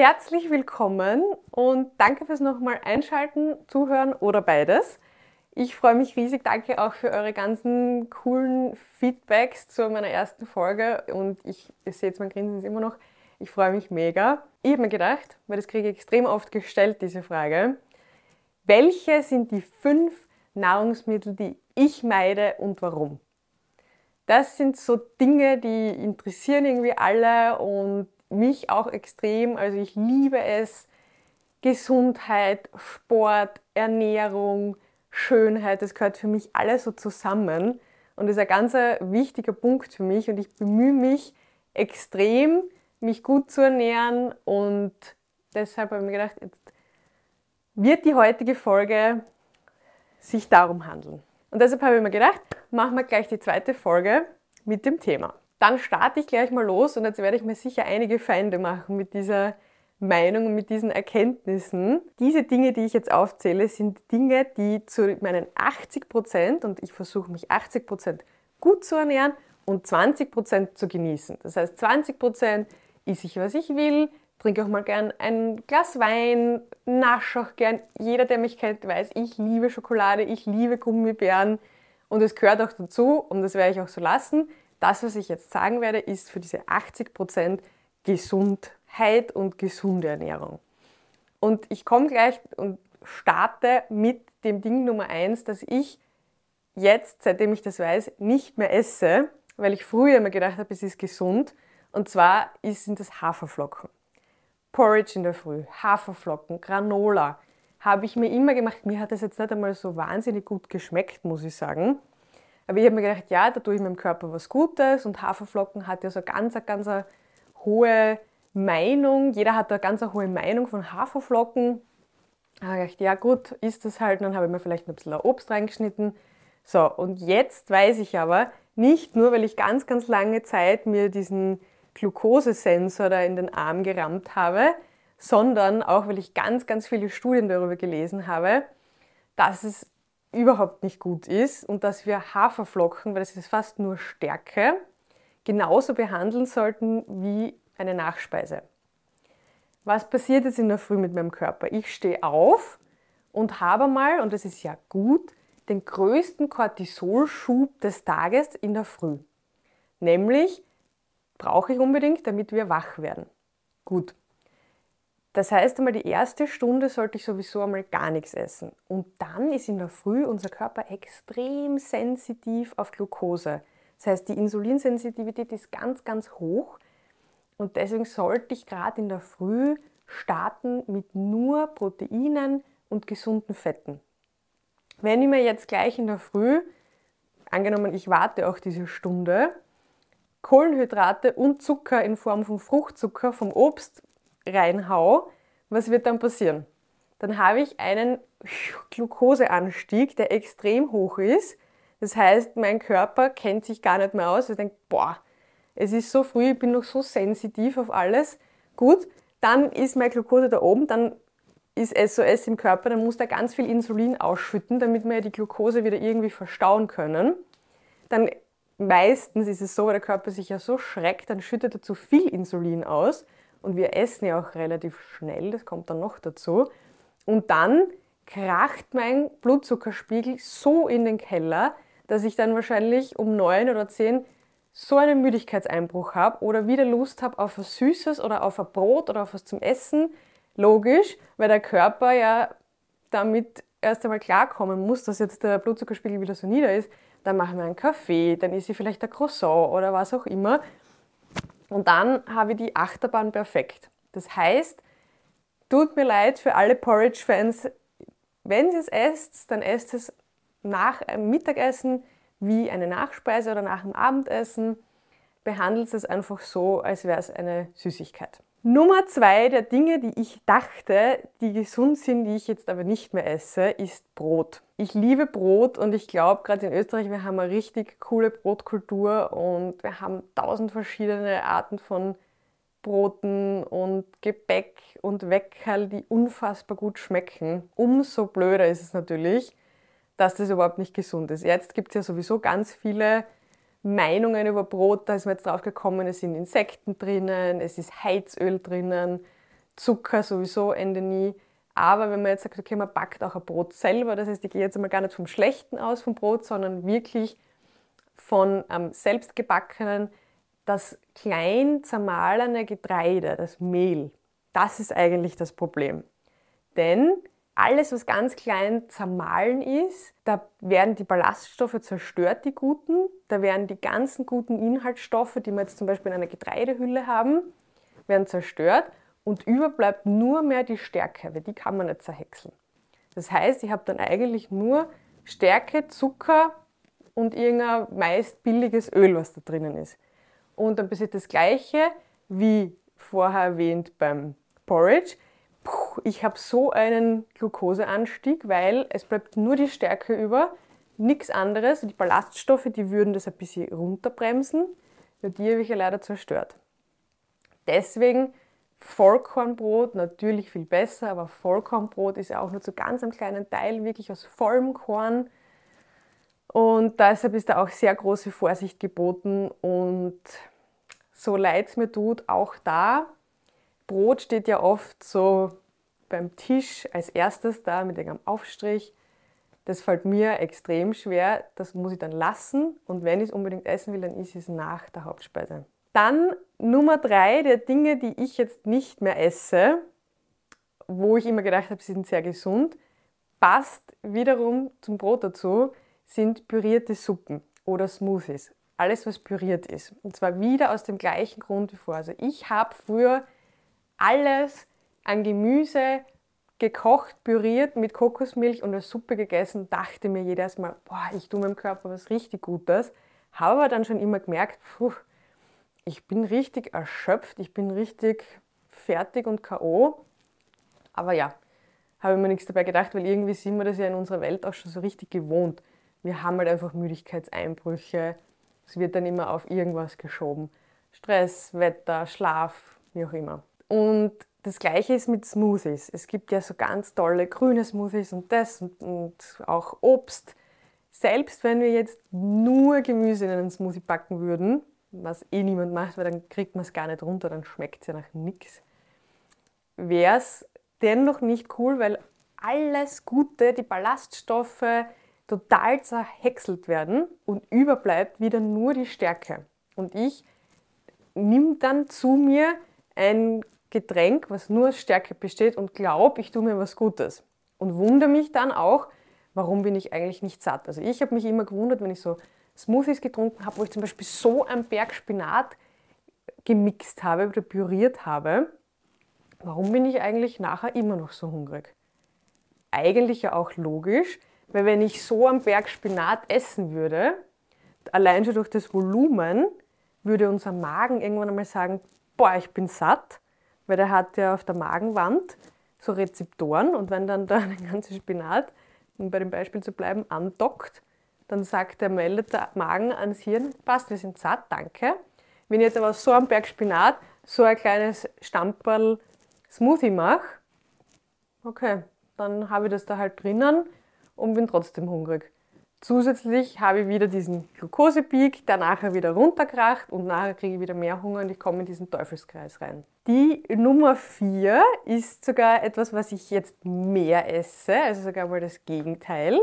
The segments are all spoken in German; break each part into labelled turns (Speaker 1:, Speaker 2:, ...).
Speaker 1: Herzlich willkommen und danke fürs nochmal Einschalten, Zuhören oder beides. Ich freue mich riesig. Danke auch für eure ganzen coolen Feedbacks zu meiner ersten Folge und ich, ihr seht mein Grinsen ist immer noch. Ich freue mich mega. Ich habe mir gedacht, weil das kriege ich extrem oft gestellt, diese Frage, welche sind die fünf Nahrungsmittel, die ich meide und warum? Das sind so Dinge, die interessieren irgendwie alle und mich auch extrem. Also ich liebe es. Gesundheit, Sport, Ernährung, Schönheit, das gehört für mich alles so zusammen und ist ein ganz wichtiger Punkt für mich und ich bemühe mich extrem, mich gut zu ernähren und deshalb habe ich mir gedacht, jetzt wird die heutige Folge sich darum handeln. Und deshalb habe ich mir gedacht, machen wir gleich die zweite Folge mit dem Thema. Dann starte ich gleich mal los und jetzt werde ich mir sicher einige Feinde machen mit dieser Meinung und mit diesen Erkenntnissen. Diese Dinge, die ich jetzt aufzähle, sind Dinge, die zu meinen 80 Prozent, und ich versuche mich 80 Prozent gut zu ernähren und 20 Prozent zu genießen. Das heißt, 20 Prozent esse ich, was ich will, trinke auch mal gern ein Glas Wein, nasche auch gern. Jeder, der mich kennt, weiß, ich liebe Schokolade, ich liebe Gummibären und es gehört auch dazu und das werde ich auch so lassen. Das, was ich jetzt sagen werde, ist für diese 80 Prozent Gesundheit und gesunde Ernährung. Und ich komme gleich und starte mit dem Ding Nummer eins, dass ich jetzt, seitdem ich das weiß, nicht mehr esse, weil ich früher immer gedacht habe, es ist gesund. Und zwar sind das Haferflocken. Porridge in der Früh, Haferflocken, Granola. Habe ich mir immer gemacht. Mir hat das jetzt nicht einmal so wahnsinnig gut geschmeckt, muss ich sagen. Aber ich habe mir gedacht, ja, da tue ich meinem Körper was Gutes und Haferflocken hat ja so ganz, ganz eine hohe Meinung. Jeder hat da eine ganz hohe Meinung von Haferflocken. Da habe ich gedacht, ja gut, ist das halt. dann habe ich mir vielleicht ein bisschen Obst reingeschnitten. So, und jetzt weiß ich aber, nicht nur, weil ich ganz, ganz lange Zeit mir diesen Glukosesensor da in den Arm gerammt habe, sondern auch, weil ich ganz, ganz viele Studien darüber gelesen habe, dass es überhaupt nicht gut ist und dass wir Haferflocken, weil das ist fast nur Stärke, genauso behandeln sollten wie eine Nachspeise. Was passiert jetzt in der Früh mit meinem Körper? Ich stehe auf und habe mal, und das ist ja gut, den größten Cortisolschub des Tages in der Früh. Nämlich brauche ich unbedingt, damit wir wach werden. Gut, das heißt einmal, die erste Stunde sollte ich sowieso einmal gar nichts essen. Und dann ist in der Früh unser Körper extrem sensitiv auf Glucose. Das heißt, die Insulinsensitivität ist ganz, ganz hoch. Und deswegen sollte ich gerade in der Früh starten mit nur Proteinen und gesunden Fetten. Wenn ich mir jetzt gleich in der Früh, angenommen ich warte auch diese Stunde, Kohlenhydrate und Zucker in Form von Fruchtzucker vom Obst reinhau, was wird dann passieren? Dann habe ich einen Glukoseanstieg, der extrem hoch ist. Das heißt, mein Körper kennt sich gar nicht mehr aus. Ich denke, boah, es ist so früh, ich bin noch so sensitiv auf alles. Gut, dann ist mein Glukose da oben, dann ist SOS im Körper, dann muss da ganz viel Insulin ausschütten, damit wir die Glukose wieder irgendwie verstauen können. Dann meistens ist es so, weil der Körper sich ja so schreckt, dann schüttet er zu viel Insulin aus und wir essen ja auch relativ schnell, das kommt dann noch dazu. Und dann kracht mein Blutzuckerspiegel so in den Keller, dass ich dann wahrscheinlich um neun oder zehn so einen Müdigkeitseinbruch habe oder wieder Lust habe auf was Süßes oder auf ein Brot oder auf was zum Essen. Logisch, weil der Körper ja damit erst einmal klarkommen muss, dass jetzt der Blutzuckerspiegel wieder so nieder ist. Dann machen wir einen Kaffee, dann ist sie vielleicht ein Croissant oder was auch immer. Und dann habe ich die Achterbahn perfekt. Das heißt, tut mir leid für alle Porridge-Fans, wenn ihr es esst, dann esst es nach einem Mittagessen wie eine Nachspeise oder nach dem Abendessen. Behandelt es einfach so, als wäre es eine Süßigkeit. Nummer zwei der Dinge, die ich dachte, die gesund sind, die ich jetzt aber nicht mehr esse, ist Brot. Ich liebe Brot und ich glaube, gerade in Österreich, wir haben eine richtig coole Brotkultur und wir haben tausend verschiedene Arten von Broten und Gebäck und Weckerl, die unfassbar gut schmecken. Umso blöder ist es natürlich, dass das überhaupt nicht gesund ist. Jetzt gibt es ja sowieso ganz viele Meinungen über Brot, da ist man jetzt drauf gekommen, es sind Insekten drinnen, es ist Heizöl drinnen, Zucker sowieso Ende nie. Aber wenn man jetzt sagt, okay, man backt auch ein Brot selber, das heißt, ich gehe jetzt einmal gar nicht vom Schlechten aus vom Brot, sondern wirklich von ähm, selbstgebackenen, das klein zermahlene Getreide, das Mehl, das ist eigentlich das Problem. Denn alles, was ganz klein zermahlen ist, da werden die Ballaststoffe zerstört, die guten. Da werden die ganzen guten Inhaltsstoffe, die wir jetzt zum Beispiel in einer Getreidehülle haben, werden zerstört und überbleibt nur mehr die Stärke, weil die kann man nicht zerhäckseln. Das heißt, ich habe dann eigentlich nur Stärke, Zucker und irgendein meist billiges Öl, was da drinnen ist. Und dann passiert das Gleiche wie vorher erwähnt beim Porridge. Puh, ich habe so einen Glukoseanstieg, weil es bleibt nur die Stärke über, nichts anderes. Die Ballaststoffe, die würden das ein bisschen runterbremsen. Die habe ich ja leider zerstört. Deswegen Vollkornbrot natürlich viel besser, aber Vollkornbrot ist ja auch nur zu ganz einem kleinen Teil wirklich aus vollem Korn und deshalb ist da auch sehr große Vorsicht geboten und so leid es mir tut, auch da. Brot steht ja oft so beim Tisch als erstes da mit einem Aufstrich. Das fällt mir extrem schwer. Das muss ich dann lassen. Und wenn ich es unbedingt essen will, dann ist es nach der Hauptspeise. Dann Nummer drei der Dinge, die ich jetzt nicht mehr esse, wo ich immer gedacht habe, sie sind sehr gesund, passt wiederum zum Brot dazu sind pürierte Suppen oder Smoothies. Alles, was püriert ist. Und zwar wieder aus dem gleichen Grund wie vorher. Also ich habe früher alles an Gemüse gekocht, püriert mit Kokosmilch und als Suppe gegessen, dachte mir jedes Mal, boah, ich tue meinem Körper was richtig Gutes. Habe aber dann schon immer gemerkt, puh, ich bin richtig erschöpft, ich bin richtig fertig und K.O. Aber ja, habe ich mir nichts dabei gedacht, weil irgendwie sind wir das ja in unserer Welt auch schon so richtig gewohnt wir haben halt einfach Müdigkeitseinbrüche. Es wird dann immer auf irgendwas geschoben. Stress, Wetter, Schlaf, wie auch immer. Und das gleiche ist mit Smoothies. Es gibt ja so ganz tolle grüne Smoothies und das und, und auch Obst. Selbst wenn wir jetzt nur Gemüse in einen Smoothie packen würden, was eh niemand macht, weil dann kriegt man es gar nicht runter, dann schmeckt es ja nach nichts, wäre es dennoch nicht cool, weil alles Gute, die Ballaststoffe, total zerhäckselt werden und überbleibt wieder nur die Stärke. Und ich nehme dann zu mir ein Getränk, was nur aus Stärke besteht und glaube, ich tue mir was Gutes. Und wundere mich dann auch, warum bin ich eigentlich nicht satt. Also ich habe mich immer gewundert, wenn ich so Smoothies getrunken habe, wo ich zum Beispiel so einen Berg Spinat gemixt habe oder püriert habe, warum bin ich eigentlich nachher immer noch so hungrig? Eigentlich ja auch logisch, weil wenn ich so einen Berg Spinat essen würde, allein schon durch das Volumen, würde unser Magen irgendwann einmal sagen, boah, ich bin satt, weil der hat ja auf der Magenwand so Rezeptoren und wenn dann da ein ganzer Spinat, um bei dem Beispiel zu bleiben, andockt, dann sagt der Magen ans Hirn, passt, wir sind satt, danke. Wenn ich jetzt aber so einen Berg Spinat, so ein kleines Stamperl Smoothie mache, okay, dann habe ich das da halt drinnen und bin trotzdem hungrig. Zusätzlich habe ich wieder diesen Glukosepeak, der nachher wieder runterkracht und nachher kriege ich wieder mehr Hunger und ich komme in diesen Teufelskreis rein. Die Nummer 4 ist sogar etwas, was ich jetzt mehr esse, also sogar mal das Gegenteil,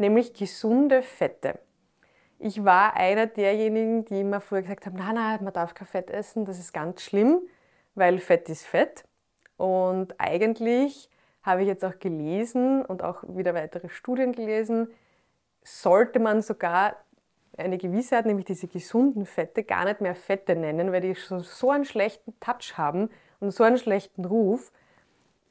Speaker 1: nämlich gesunde Fette. Ich war einer derjenigen, die immer früher gesagt haben, nein, nein, man darf kein Fett essen, das ist ganz schlimm, weil Fett ist Fett. Und eigentlich habe ich jetzt auch gelesen und auch wieder weitere Studien gelesen, sollte man sogar eine Gewissheit, nämlich diese gesunden Fette, gar nicht mehr Fette nennen, weil die so einen schlechten Touch haben und so einen schlechten Ruf,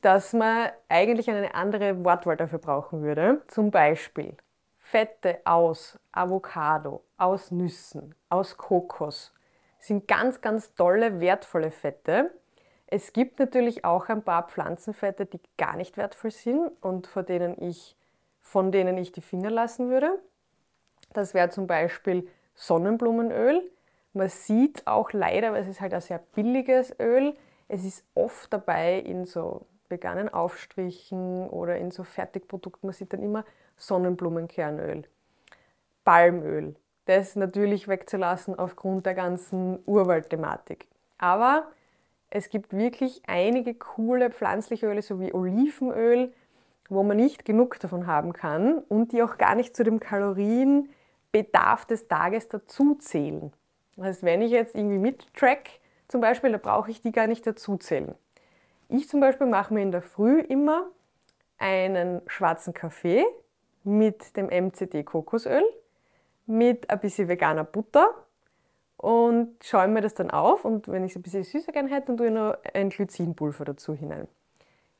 Speaker 1: dass man eigentlich eine andere Wortwahl dafür brauchen würde. Zum Beispiel Fette aus Avocado, aus Nüssen, aus Kokos sind ganz, ganz tolle, wertvolle Fette, es gibt natürlich auch ein paar Pflanzenfette, die gar nicht wertvoll sind und von denen ich, von denen ich die Finger lassen würde. Das wäre zum Beispiel Sonnenblumenöl. Man sieht auch leider, weil es ist halt ein sehr billiges Öl, es ist oft dabei in so veganen Aufstrichen oder in so Fertigprodukten. Man sieht dann immer Sonnenblumenkernöl, Palmöl. Das natürlich wegzulassen aufgrund der ganzen Urwaldthematik. Aber Es gibt wirklich einige coole pflanzliche Öle, so wie Olivenöl, wo man nicht genug davon haben kann und die auch gar nicht zu dem Kalorienbedarf des Tages dazu zählen. Das heißt, wenn ich jetzt irgendwie mit Track zum Beispiel, da brauche ich die gar nicht dazu zählen. Ich zum Beispiel mache mir in der Früh immer einen schwarzen Kaffee mit dem MCT Kokosöl, mit ein bisschen veganer Butter und schäume mir das dann auf und wenn ich es ein bisschen süßer gerne hätte, dann tue ich noch ein Glycinpulver dazu hinein.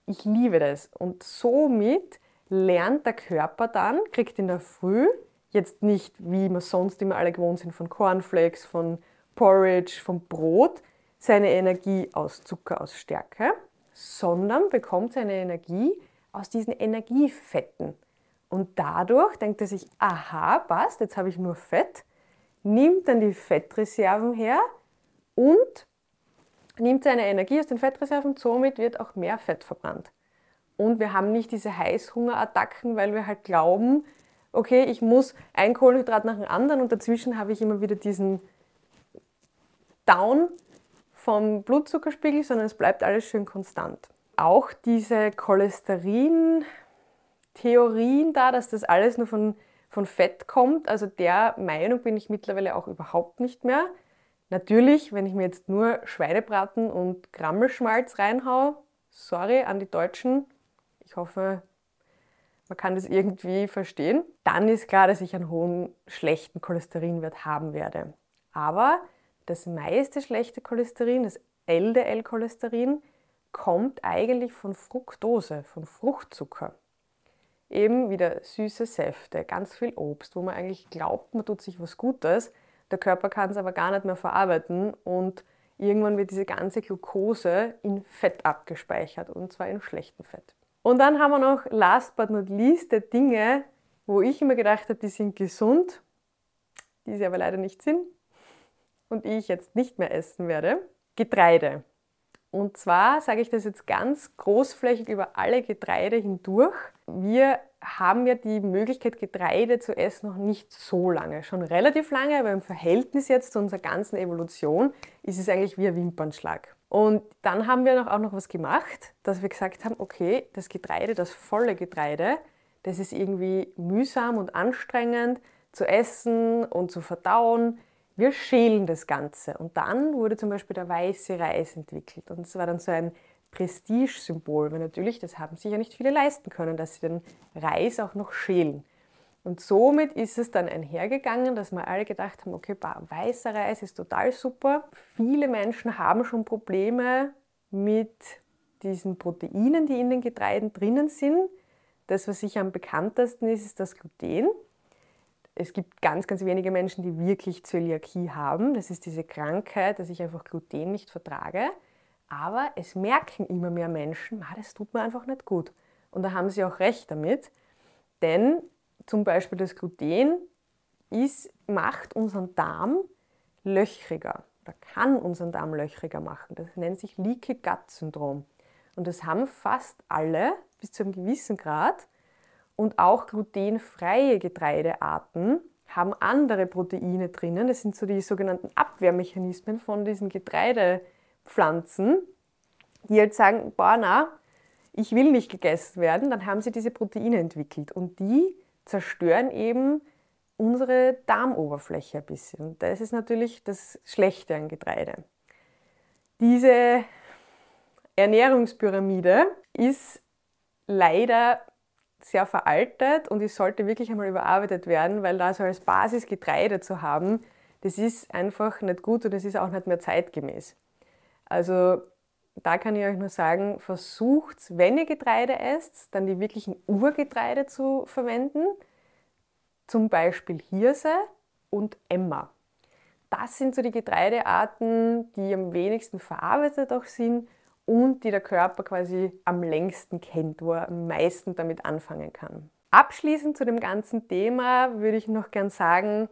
Speaker 1: Ich liebe das und somit lernt der Körper dann, kriegt in der Früh jetzt nicht, wie wir sonst immer alle gewohnt sind, von Cornflakes, von Porridge, von Brot, seine Energie aus Zucker, aus Stärke, sondern bekommt seine Energie aus diesen Energiefetten. Und dadurch denkt er sich, aha, passt, jetzt habe ich nur Fett, nimmt dann die Fettreserven her und nimmt seine Energie aus den Fettreserven, somit wird auch mehr Fett verbrannt. Und wir haben nicht diese Heißhungerattacken, weil wir halt glauben, okay, ich muss ein Kohlenhydrat nach dem anderen und dazwischen habe ich immer wieder diesen Down vom Blutzuckerspiegel, sondern es bleibt alles schön konstant. Auch diese Cholesterin-Theorien da, dass das alles nur von, von Fett kommt, also der Meinung bin ich mittlerweile auch überhaupt nicht mehr. Natürlich, wenn ich mir jetzt nur Schweinebraten und Grammelschmalz reinhaue, sorry an die Deutschen, ich hoffe, man kann das irgendwie verstehen, dann ist klar, dass ich einen hohen schlechten Cholesterinwert haben werde. Aber das meiste schlechte Cholesterin, das LDL-Cholesterin, kommt eigentlich von Fructose, von Fruchtzucker. Eben wieder süße Säfte, ganz viel Obst, wo man eigentlich glaubt, man tut sich was Gutes. Der Körper kann es aber gar nicht mehr verarbeiten und irgendwann wird diese ganze Glucose in Fett abgespeichert und zwar in schlechtem Fett. Und dann haben wir noch, last but not least, die Dinge, wo ich immer gedacht habe, die sind gesund, die sie aber leider nicht sind und ich jetzt nicht mehr essen werde. Getreide. Und zwar sage ich das jetzt ganz großflächig über alle Getreide hindurch. Wir haben ja die Möglichkeit, Getreide zu essen noch nicht so lange. Schon relativ lange, aber im Verhältnis jetzt zu unserer ganzen Evolution ist es eigentlich wie ein Wimpernschlag. Und dann haben wir auch noch was gemacht, dass wir gesagt haben, okay, das Getreide, das volle Getreide, das ist irgendwie mühsam und anstrengend zu essen und zu verdauen. Wir schälen das Ganze. Und dann wurde zum Beispiel der weiße Reis entwickelt. Und es war dann so ein Prestigesymbol, weil natürlich, das haben sich ja nicht viele leisten können, dass sie den Reis auch noch schälen. Und somit ist es dann einhergegangen, dass wir alle gedacht haben, okay, weißer Reis ist total super. Viele Menschen haben schon Probleme mit diesen Proteinen, die in den Getreiden drinnen sind. Das, was sicher am bekanntesten ist, ist das Gluten. Es gibt ganz, ganz wenige Menschen, die wirklich Zöliakie haben. Das ist diese Krankheit, dass ich einfach Gluten nicht vertrage. Aber es merken immer mehr Menschen, das tut mir einfach nicht gut. Und da haben sie auch recht damit, denn zum Beispiel das Gluten ist, macht unseren Darm löchriger oder kann unseren Darm löchriger machen. Das nennt sich Leaky Gut Syndrom. Und das haben fast alle bis zu einem gewissen Grad. Und auch glutenfreie Getreidearten haben andere Proteine drinnen. Das sind so die sogenannten Abwehrmechanismen von diesen Getreidepflanzen, die halt sagen, boah, na, ich will nicht gegessen werden. Dann haben sie diese Proteine entwickelt. Und die zerstören eben unsere Darmoberfläche ein bisschen. Das ist natürlich das Schlechte an Getreide. Diese Ernährungspyramide ist leider sehr veraltet und die sollte wirklich einmal überarbeitet werden, weil da so als Basis Getreide zu haben, das ist einfach nicht gut und das ist auch nicht mehr zeitgemäß. Also da kann ich euch nur sagen, versucht, wenn ihr Getreide esst, dann die wirklichen Urgetreide zu verwenden. Zum Beispiel Hirse und Emma. Das sind so die Getreidearten, die am wenigsten verarbeitet auch sind und die der Körper quasi am längsten kennt, wo er am meisten damit anfangen kann. Abschließend zu dem ganzen Thema würde ich noch gern sagen,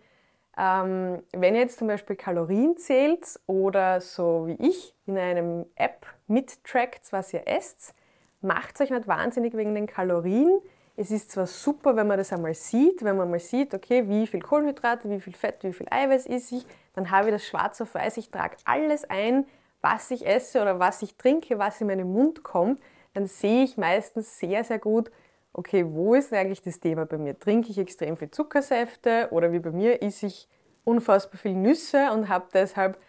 Speaker 1: ähm, wenn ihr jetzt zum Beispiel Kalorien zählt oder so wie ich in einem App mittrackt, was ihr esst, macht es euch nicht wahnsinnig wegen den Kalorien. Es ist zwar super, wenn man das einmal sieht, wenn man mal sieht, okay, wie viel Kohlenhydrate, wie viel Fett, wie viel Eiweiß ist ich, dann habe ich das schwarz auf weiß, ich trage alles ein, was ich esse oder was ich trinke, was in meinen Mund kommt, dann sehe ich meistens sehr, sehr gut, okay, wo ist eigentlich das Thema bei mir? Trinke ich extrem viel Zuckersäfte oder wie bei mir esse ich unfassbar viel Nüsse und habe deshalb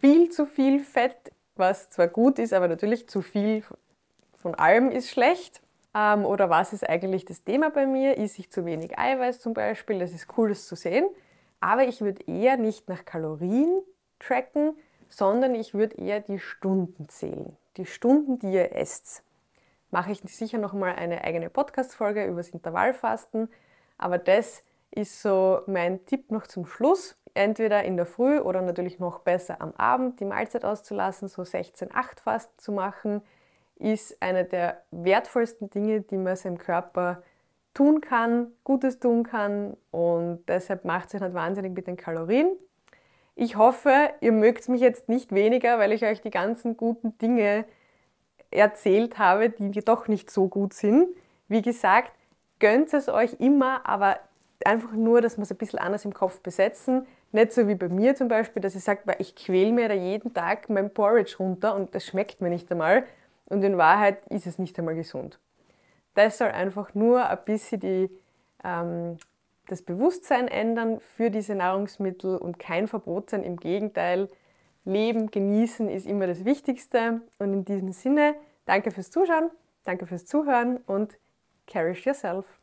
Speaker 1: viel zu viel Fett, was zwar gut ist, aber natürlich zu viel von allem ist schlecht. Ähm, oder was ist eigentlich das Thema bei mir? Ist ich zu wenig Eiweiß zum Beispiel? Das ist cool, das zu sehen. Aber ich würde eher nicht nach Kalorien tracken, sondern ich würde eher die Stunden zählen. Die Stunden, die ihr esst. Mache ich sicher nochmal eine eigene Podcast-Folge über das Intervallfasten. Aber das ist so mein Tipp noch zum Schluss. Entweder in der Früh oder natürlich noch besser am Abend die Mahlzeit auszulassen, so 16-8 fast zu machen ist eine der wertvollsten Dinge, die man seinem Körper tun kann, Gutes tun kann und deshalb macht es halt wahnsinnig mit den Kalorien. Ich hoffe, ihr mögt mich jetzt nicht weniger, weil ich euch die ganzen guten Dinge erzählt habe, die doch nicht so gut sind. Wie gesagt, gönnt es euch immer, aber einfach nur, dass wir es ein bisschen anders im Kopf besetzen. Nicht so wie bei mir zum Beispiel, dass ich sage, ich quäle mir da jeden Tag mein Porridge runter und das schmeckt mir nicht einmal und in Wahrheit ist es nicht einmal gesund. Das soll einfach nur ein bisschen die, ähm, das Bewusstsein ändern für diese Nahrungsmittel und kein Verbot sein. Im Gegenteil, Leben, genießen ist immer das Wichtigste. Und in diesem Sinne, danke fürs Zuschauen, danke fürs Zuhören und cherish yourself.